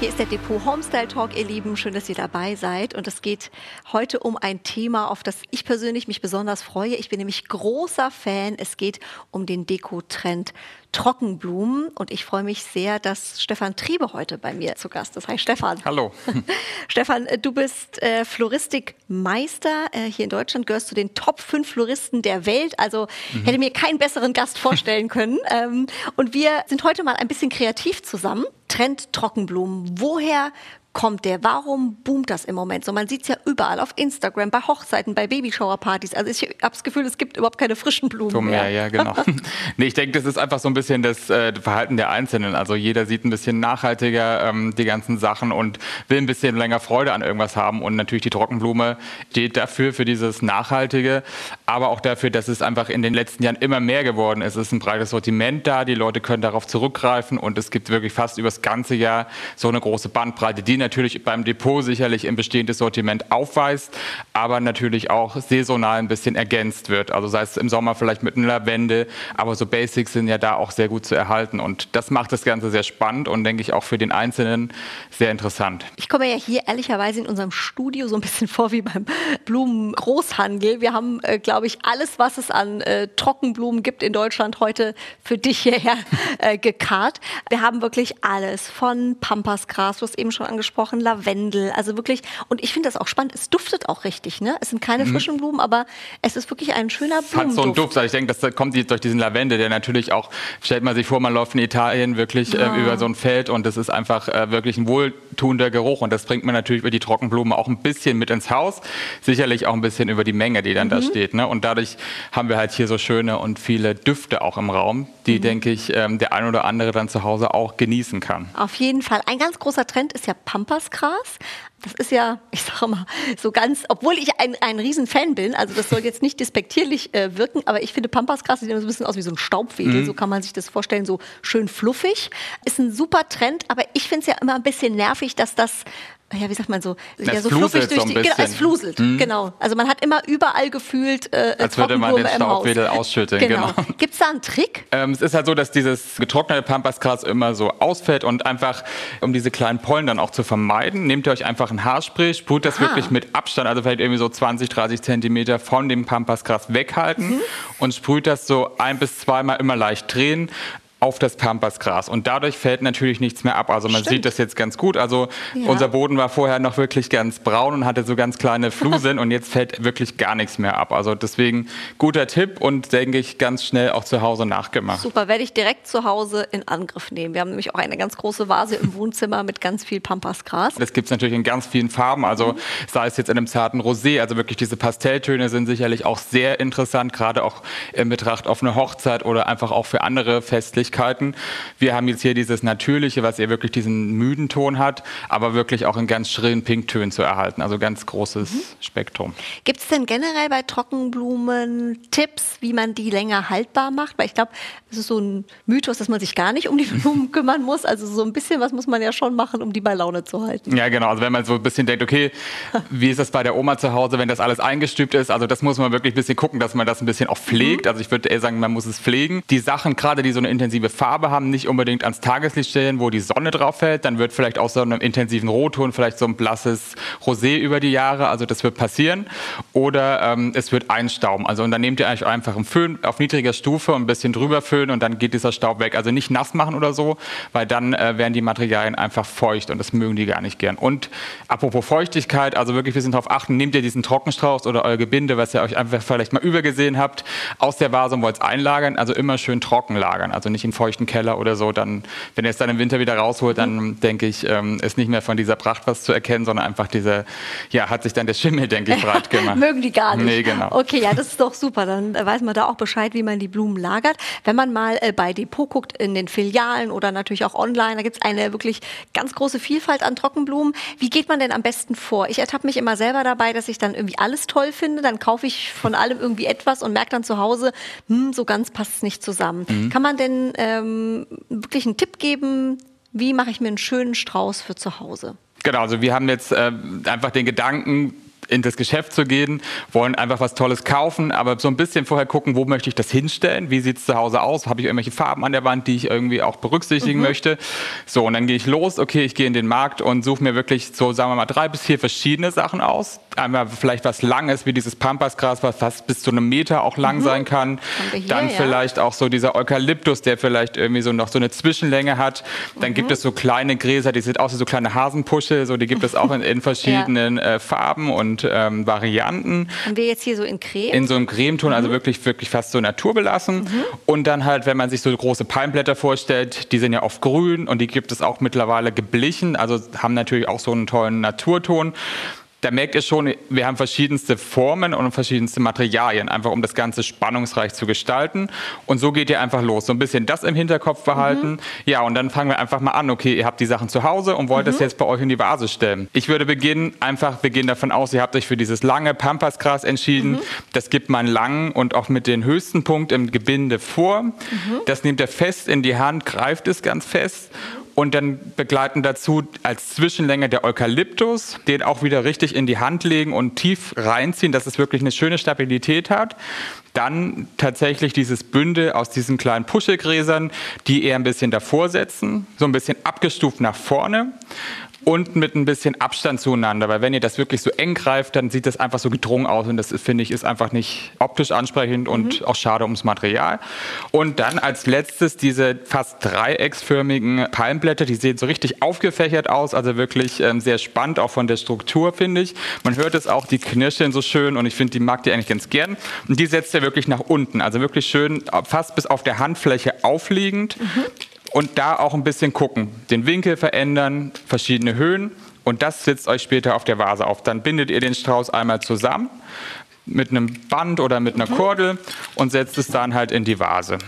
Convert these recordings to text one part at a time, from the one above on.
Hier ist der Depot Homestyle Talk, ihr Lieben. Schön, dass ihr dabei seid. Und es geht heute um ein Thema, auf das ich persönlich mich besonders freue. Ich bin nämlich großer Fan. Es geht um den Deko-Trend Trockenblumen. Und ich freue mich sehr, dass Stefan Triebe heute bei mir zu Gast ist. Hi Stefan. Hallo. Stefan, du bist äh, Floristikmeister. Äh, hier in Deutschland gehörst zu den Top 5 Floristen der Welt. Also mhm. hätte mir keinen besseren Gast vorstellen können. Ähm, und wir sind heute mal ein bisschen kreativ zusammen. Trend Trockenblumen. Woher kommt der? Warum boomt das im Moment so? Man sieht es ja überall auf Instagram, bei Hochzeiten, bei Babyshower-Partys. Also ich habe das Gefühl, es gibt überhaupt keine frischen Blumen so mehr. mehr. Ja, genau. nee, ich denke, das ist einfach so ein bisschen das äh, Verhalten der Einzelnen. Also jeder sieht ein bisschen nachhaltiger ähm, die ganzen Sachen und will ein bisschen länger Freude an irgendwas haben. Und natürlich die Trockenblume steht dafür, für dieses Nachhaltige, aber auch dafür, dass es einfach in den letzten Jahren immer mehr geworden ist. Es ist ein breites Sortiment da, die Leute können darauf zurückgreifen und es gibt wirklich fast über das ganze Jahr so eine große Bandbreite, die natürlich beim Depot sicherlich ein bestehendes Sortiment aufweist, aber natürlich auch saisonal ein bisschen ergänzt wird. Also sei es im Sommer vielleicht mit einer Lavende, aber so Basics sind ja da auch sehr gut zu erhalten. Und das macht das Ganze sehr spannend und denke ich auch für den Einzelnen sehr interessant. Ich komme ja hier ehrlicherweise in unserem Studio so ein bisschen vor wie beim Blumengroßhandel. Wir haben, äh, glaube ich, alles, was es an äh, Trockenblumen gibt in Deutschland heute für dich hierher äh, gekarrt. Wir haben wirklich alles von Pampasgras, du hast eben schon angesprochen, Lavendel, also wirklich, und ich finde das auch spannend, es duftet auch richtig, ne? Es sind keine mhm. frischen Blumen, aber es ist wirklich ein schöner Blumenduft. Hat so einen Duft, also ich denke, das kommt durch diesen Lavendel, der natürlich auch, stellt man sich vor, man läuft in Italien wirklich ja. äh, über so ein Feld und das ist einfach äh, wirklich ein wohltuender Geruch und das bringt man natürlich über die Trockenblumen auch ein bisschen mit ins Haus, sicherlich auch ein bisschen über die Menge, die dann mhm. da steht, ne? Und dadurch haben wir halt hier so schöne und viele Düfte auch im Raum, die, mhm. denke ich, ähm, der ein oder andere dann zu Hause auch genießen kann. Auf jeden Fall. Ein ganz großer Trend ist ja Pampasgras. Das ist ja, ich sage mal, so ganz, obwohl ich ein, ein Riesenfan bin, also das soll jetzt nicht despektierlich äh, wirken, aber ich finde Pampasgras sieht immer so ein bisschen aus wie so ein Staubwedel, mhm. so kann man sich das vorstellen, so schön fluffig. Ist ein super Trend, aber ich finde es ja immer ein bisschen nervig, dass das ja, wie sagt man so, das ja, so fluffig durch die, genau, es fluselt, mhm. genau. Also man hat immer überall gefühlt äh, Als würde man den Staubwedel ausschütteln, genau. genau. Gibt es da einen Trick? Ähm, es ist halt so, dass dieses getrocknete Pampasgras immer so ausfällt und einfach, um diese kleinen Pollen dann auch zu vermeiden, nehmt ihr euch einfach ein Haarspray, sprüht das Aha. wirklich mit Abstand, also vielleicht irgendwie so 20, 30 Zentimeter von dem Pampasgras weghalten mhm. und sprüht das so ein bis zweimal immer leicht drehen auf das Pampasgras. Und dadurch fällt natürlich nichts mehr ab. Also man Stimmt. sieht das jetzt ganz gut. Also ja. unser Boden war vorher noch wirklich ganz braun und hatte so ganz kleine Flusen und jetzt fällt wirklich gar nichts mehr ab. Also deswegen guter Tipp und denke ich ganz schnell auch zu Hause nachgemacht. Super, werde ich direkt zu Hause in Angriff nehmen. Wir haben nämlich auch eine ganz große Vase im Wohnzimmer mit ganz viel Pampasgras. Das gibt es natürlich in ganz vielen Farben. Also mhm. sei es jetzt in einem zarten Rosé, also wirklich diese Pastelltöne sind sicherlich auch sehr interessant, gerade auch in Betracht auf eine Hochzeit oder einfach auch für andere Festlichkeiten. Möglichkeiten. Wir haben jetzt hier dieses Natürliche, was ihr wirklich diesen müden Ton hat, aber wirklich auch in ganz schrillen Pinktönen zu erhalten. Also ganz großes mhm. Spektrum. Gibt es denn generell bei Trockenblumen Tipps, wie man die länger haltbar macht? Weil ich glaube, es ist so ein Mythos, dass man sich gar nicht um die Blumen kümmern muss. Also so ein bisschen was muss man ja schon machen, um die bei Laune zu halten. Ja, genau. Also wenn man so ein bisschen denkt, okay, wie ist das bei der Oma zu Hause, wenn das alles eingestübt ist? Also das muss man wirklich ein bisschen gucken, dass man das ein bisschen auch pflegt. Mhm. Also ich würde eher sagen, man muss es pflegen. Die Sachen, gerade die so eine intensive intensive Farbe haben, nicht unbedingt ans Tageslicht stellen, wo die Sonne drauf fällt. Dann wird vielleicht aus so einem intensiven Rotton vielleicht so ein blasses Rosé über die Jahre. Also das wird passieren. Oder ähm, es wird einstauben. Also und dann nehmt ihr eigentlich einfach einen Föhn auf niedriger Stufe und ein bisschen drüber föhnen und dann geht dieser Staub weg. Also nicht nass machen oder so, weil dann äh, werden die Materialien einfach feucht und das mögen die gar nicht gern. Und apropos Feuchtigkeit, also wirklich ein bisschen darauf achten, nehmt ihr diesen Trockenstrauß oder euer Gebinde, was ihr euch einfach vielleicht mal übergesehen habt, aus der Vase und wollt es einlagern, also immer schön trocken lagern. Also nicht in feuchten Keller oder so, dann, wenn ihr es dann im Winter wieder rausholt, dann mhm. denke ich, ähm, ist nicht mehr von dieser Pracht was zu erkennen, sondern einfach diese, ja, hat sich dann der Schimmel, denke ich, breit gemacht. Mögen die gar nicht. Nee, genau. Okay, ja, das ist doch super. Dann weiß man da auch Bescheid, wie man die Blumen lagert. Wenn man mal äh, bei Depot guckt, in den Filialen oder natürlich auch online, da gibt es eine wirklich ganz große Vielfalt an Trockenblumen. Wie geht man denn am besten vor? Ich ertappe mich immer selber dabei, dass ich dann irgendwie alles toll finde. Dann kaufe ich von allem irgendwie etwas und merke dann zu Hause, hm, so ganz passt es nicht zusammen. Mhm. Kann man denn ähm, wirklich einen Tipp geben, wie mache ich mir einen schönen Strauß für zu Hause? Genau, also wir haben jetzt äh, einfach den Gedanken, in das Geschäft zu gehen, wollen einfach was Tolles kaufen, aber so ein bisschen vorher gucken, wo möchte ich das hinstellen, wie sieht es zu Hause aus, habe ich irgendwelche Farben an der Wand, die ich irgendwie auch berücksichtigen mhm. möchte. So, und dann gehe ich los, okay, ich gehe in den Markt und suche mir wirklich so, sagen wir mal, drei bis vier verschiedene Sachen aus. Einmal vielleicht was Langes, wie dieses Pampasgras, was fast bis zu einem Meter auch lang mhm. sein kann. Hier, dann ja. vielleicht auch so dieser Eukalyptus, der vielleicht irgendwie so noch so eine Zwischenlänge hat. Dann mhm. gibt es so kleine Gräser, die sind auch so kleine Hasenpusche, so die gibt es auch in, in verschiedenen ja. äh, Farben und ähm, Varianten. Haben wir jetzt hier so in Creme? In so einem Cremeton, also mhm. wirklich, wirklich fast so naturbelassen. Mhm. Und dann halt, wenn man sich so große Palmblätter vorstellt, die sind ja oft grün und die gibt es auch mittlerweile geblichen, also haben natürlich auch so einen tollen Naturton da merkt ihr schon, wir haben verschiedenste Formen und verschiedenste Materialien, einfach um das Ganze spannungsreich zu gestalten. Und so geht ihr einfach los. So ein bisschen das im Hinterkopf behalten. Mhm. Ja, und dann fangen wir einfach mal an. Okay, ihr habt die Sachen zu Hause und wollt mhm. das jetzt bei euch in die Vase stellen. Ich würde beginnen, einfach, wir gehen davon aus, ihr habt euch für dieses lange Pampasgras entschieden. Mhm. Das gibt man lang und auch mit den höchsten Punkt im Gebinde vor. Mhm. Das nehmt ihr fest in die Hand, greift es ganz fest und dann begleiten dazu als Zwischenlänge der Eukalyptus, den auch wieder richtig in die Hand legen und tief reinziehen, dass es wirklich eine schöne Stabilität hat. Dann tatsächlich dieses Bündel aus diesen kleinen Puschelgräsern, die eher ein bisschen davor setzen, so ein bisschen abgestuft nach vorne und mit ein bisschen Abstand zueinander, weil wenn ihr das wirklich so eng greift, dann sieht das einfach so gedrungen aus und das finde ich ist einfach nicht optisch ansprechend und mhm. auch schade ums Material. Und dann als letztes diese fast dreiecksförmigen Palmblätter, die sehen so richtig aufgefächert aus, also wirklich ähm, sehr spannend auch von der Struktur finde ich. Man hört es auch, die knirschen so schön und ich finde, die mag die eigentlich ganz gern. Und die setzt er wirklich nach unten, also wirklich schön fast bis auf der Handfläche aufliegend. Mhm und da auch ein bisschen gucken. Den Winkel verändern, verschiedene Höhen und das sitzt euch später auf der Vase auf. Dann bindet ihr den Strauß einmal zusammen mit einem Band oder mit einer mhm. Kordel und setzt es dann halt in die Vase.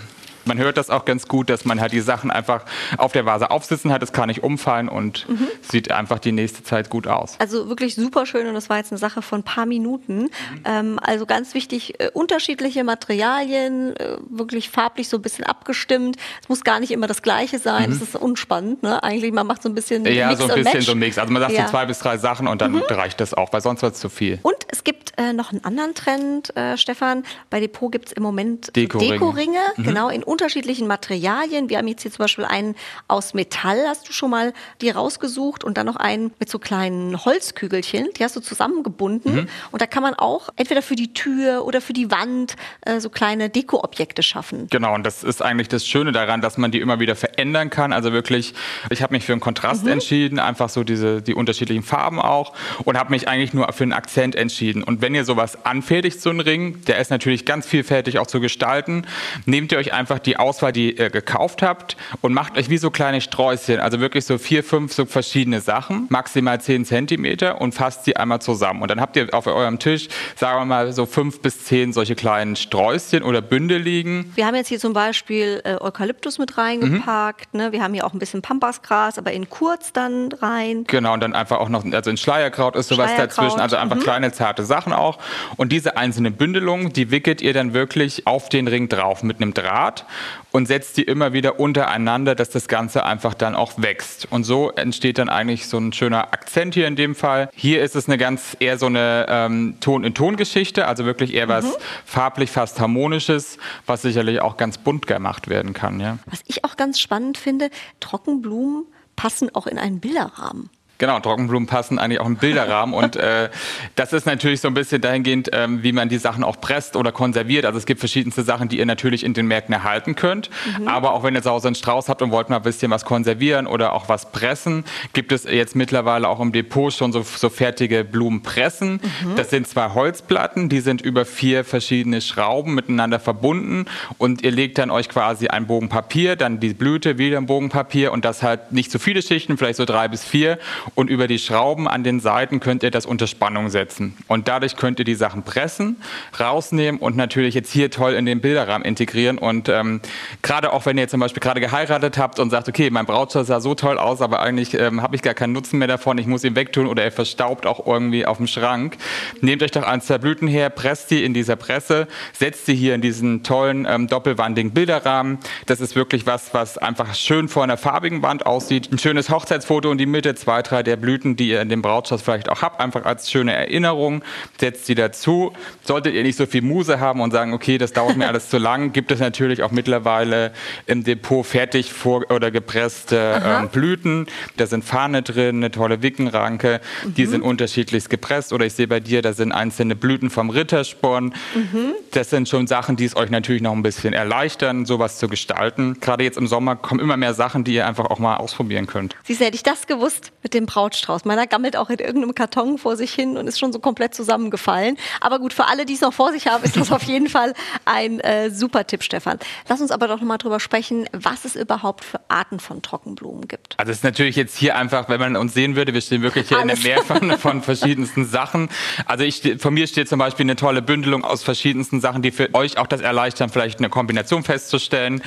Man hört das auch ganz gut, dass man halt die Sachen einfach auf der Vase aufsitzen hat. Es kann nicht umfallen und mhm. sieht einfach die nächste Zeit gut aus. Also wirklich super schön und das war jetzt eine Sache von ein paar Minuten. Mhm. Ähm, also ganz wichtig, äh, unterschiedliche Materialien, äh, wirklich farblich so ein bisschen abgestimmt. Es muss gar nicht immer das Gleiche sein. Mhm. Das ist unspannend. Ne? Eigentlich, man macht so ein bisschen Ja, Mix so ein bisschen so ein Mix. Also man sagt ja. so zwei bis drei Sachen und dann mhm. reicht das auch, weil sonst wird es zu viel. Und es gibt äh, noch einen anderen Trend, äh, Stefan. Bei Depot gibt es im Moment Dekoringe, Deko mhm. genau, in unterschiedlichen Materialien. Wir haben jetzt hier zum Beispiel einen aus Metall, hast du schon mal die rausgesucht und dann noch einen mit so kleinen Holzkügelchen, die hast du zusammengebunden mhm. und da kann man auch entweder für die Tür oder für die Wand äh, so kleine Dekoobjekte schaffen. Genau, und das ist eigentlich das Schöne daran, dass man die immer wieder verändern kann. Also wirklich, ich habe mich für einen Kontrast mhm. entschieden, einfach so diese die unterschiedlichen Farben auch und habe mich eigentlich nur für einen Akzent entschieden. Und wenn ihr sowas anfertigt, so einen Ring, der ist natürlich ganz vielfältig auch zu gestalten, nehmt ihr euch einfach die Auswahl die ihr gekauft habt und macht euch wie so kleine Sträußchen, also wirklich so vier, fünf so verschiedene Sachen, maximal zehn Zentimeter und fasst sie einmal zusammen. Und dann habt ihr auf eurem Tisch, sagen wir mal, so fünf bis zehn solche kleinen Sträußchen oder Bündel liegen. Wir haben jetzt hier zum Beispiel äh, Eukalyptus mit reingepackt. Mhm. Ne? Wir haben hier auch ein bisschen Pampasgras, aber in kurz dann rein. Genau, und dann einfach auch noch, also in Schleierkraut ist sowas Schleierkraut. dazwischen, also einfach mhm. kleine zarte Sachen auch. Und diese einzelnen Bündelungen, die wickelt ihr dann wirklich auf den Ring drauf mit einem Draht und setzt die immer wieder untereinander, dass das Ganze einfach dann auch wächst. Und so entsteht dann eigentlich so ein schöner Akzent hier in dem Fall. Hier ist es eine ganz eher so eine ähm, Ton-in-Ton-Geschichte, also wirklich eher was mhm. farblich fast harmonisches, was sicherlich auch ganz bunt gemacht werden kann. Ja. Was ich auch ganz spannend finde, Trockenblumen passen auch in einen Bilderrahmen. Genau, Trockenblumen passen eigentlich auch im Bilderrahmen und äh, das ist natürlich so ein bisschen dahingehend, ähm, wie man die Sachen auch presst oder konserviert. Also es gibt verschiedenste Sachen, die ihr natürlich in den Märkten erhalten könnt. Mhm. Aber auch wenn ihr zu Hause einen Strauß habt und wollt mal ein bisschen was konservieren oder auch was pressen, gibt es jetzt mittlerweile auch im Depot schon so, so fertige Blumenpressen. Mhm. Das sind zwei Holzplatten, die sind über vier verschiedene Schrauben miteinander verbunden und ihr legt dann euch quasi einen Bogen Papier, dann die Blüte, wieder ein Bogen Papier und das halt nicht so viele Schichten, vielleicht so drei bis vier und über die Schrauben an den Seiten könnt ihr das unter Spannung setzen. Und dadurch könnt ihr die Sachen pressen, rausnehmen und natürlich jetzt hier toll in den Bilderrahmen integrieren. Und ähm, gerade auch wenn ihr zum Beispiel gerade geheiratet habt und sagt, okay, mein Brautschatz sah so toll aus, aber eigentlich ähm, habe ich gar keinen Nutzen mehr davon, ich muss ihn wegtun oder er verstaubt auch irgendwie auf dem Schrank. Nehmt euch doch eins der Blüten her, presst die in dieser Presse, setzt sie hier in diesen tollen ähm, doppelwandigen Bilderrahmen. Das ist wirklich was, was einfach schön vor einer farbigen Wand aussieht. Ein schönes Hochzeitsfoto in die Mitte, zwei, drei Bilder der Blüten, die ihr in dem Brautstrauß vielleicht auch habt, einfach als schöne Erinnerung. Setzt sie dazu. Solltet ihr nicht so viel Muse haben und sagen, okay, das dauert mir alles zu lang, gibt es natürlich auch mittlerweile im Depot fertig vor oder gepresste ähm, Blüten. Da sind Fahne drin, eine tolle Wickenranke. Mhm. Die sind unterschiedlichst gepresst. Oder ich sehe bei dir, da sind einzelne Blüten vom Rittersporn. Mhm. Das sind schon Sachen, die es euch natürlich noch ein bisschen erleichtern, sowas zu gestalten. Gerade jetzt im Sommer kommen immer mehr Sachen, die ihr einfach auch mal ausprobieren könnt. Siehst du, hätte ich das gewusst mit dem Brautstrauß. Meiner gammelt auch in irgendeinem Karton vor sich hin und ist schon so komplett zusammengefallen. Aber gut, für alle, die es noch vor sich haben, ist das auf jeden Fall ein äh, super Tipp, Stefan. Lass uns aber doch nochmal drüber sprechen, was es überhaupt für Arten von Trockenblumen gibt. Also es ist natürlich jetzt hier einfach, wenn man uns sehen würde, wir stehen wirklich hier Alles. in der Meer von, von verschiedensten Sachen. Also ich, von mir steht zum Beispiel eine tolle Bündelung aus verschiedensten Sachen, die für euch auch das erleichtern, vielleicht eine Kombination festzustellen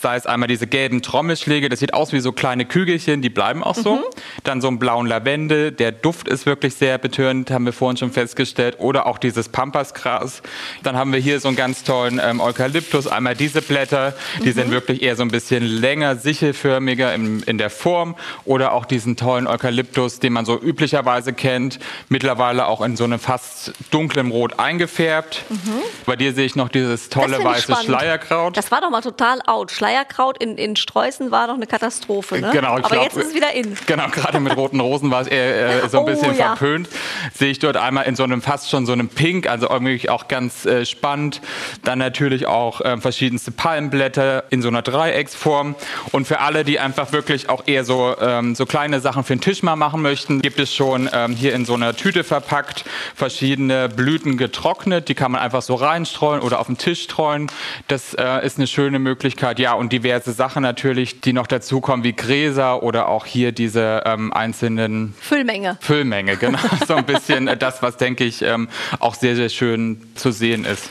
sei es einmal diese gelben Trommelschläge, das sieht aus wie so kleine Kügelchen, die bleiben auch so. Mhm. Dann so einen blauen Lavendel, der Duft ist wirklich sehr betörend, haben wir vorhin schon festgestellt. Oder auch dieses Pampasgras. Dann haben wir hier so einen ganz tollen ähm, Eukalyptus, einmal diese Blätter, die mhm. sind wirklich eher so ein bisschen länger, sichelförmiger in, in der Form. Oder auch diesen tollen Eukalyptus, den man so üblicherweise kennt, mittlerweile auch in so einem fast dunklem Rot eingefärbt. Mhm. Bei dir sehe ich noch dieses tolle weiße Schleierkraut. Das war doch mal total out. Schleierkraut in, in Streußen war doch eine Katastrophe. Ne? Genau, Aber glaub, jetzt ist es wieder in. Genau, gerade mit roten Rosen war es eher äh, so ein oh, bisschen ja. verpönt. Sehe ich dort einmal in so einem fast schon so einem Pink, also irgendwie auch ganz äh, spannend. Dann natürlich auch äh, verschiedenste Palmblätter in so einer Dreiecksform. Und für alle, die einfach wirklich auch eher so, ähm, so kleine Sachen für den Tisch mal machen möchten, gibt es schon ähm, hier in so einer Tüte verpackt verschiedene Blüten getrocknet. Die kann man einfach so reinstreuen oder auf den Tisch streuen. Das äh, ist eine schöne Möglichkeit. Ja, und diverse Sachen natürlich, die noch dazukommen, wie Gräser oder auch hier diese ähm, einzelnen Füllmenge. Füllmenge, genau. so ein bisschen das, was denke ich ähm, auch sehr, sehr schön zu sehen ist.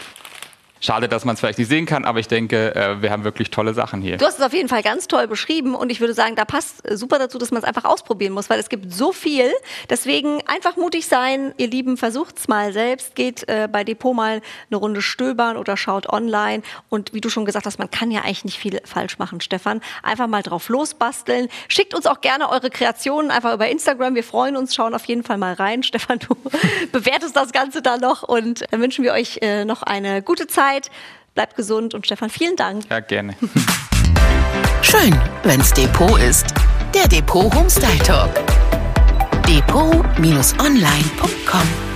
Schade, dass man es vielleicht nicht sehen kann, aber ich denke, äh, wir haben wirklich tolle Sachen hier. Du hast es auf jeden Fall ganz toll beschrieben und ich würde sagen, da passt super dazu, dass man es einfach ausprobieren muss, weil es gibt so viel. Deswegen einfach mutig sein, ihr Lieben, versucht's mal selbst, geht äh, bei Depot mal eine Runde stöbern oder schaut online und wie du schon gesagt hast, man kann ja eigentlich nicht viel falsch machen, Stefan. Einfach mal drauf losbasteln. Schickt uns auch gerne eure Kreationen einfach über Instagram. Wir freuen uns, schauen auf jeden Fall mal rein. Stefan, du bewertest das Ganze da noch und dann wünschen wir euch äh, noch eine gute Zeit Zeit. Bleibt gesund und Stefan, vielen Dank. Ja, gerne. Schön, wenn's Depot ist. Der Depot Homestyle Talk. Depot-online.com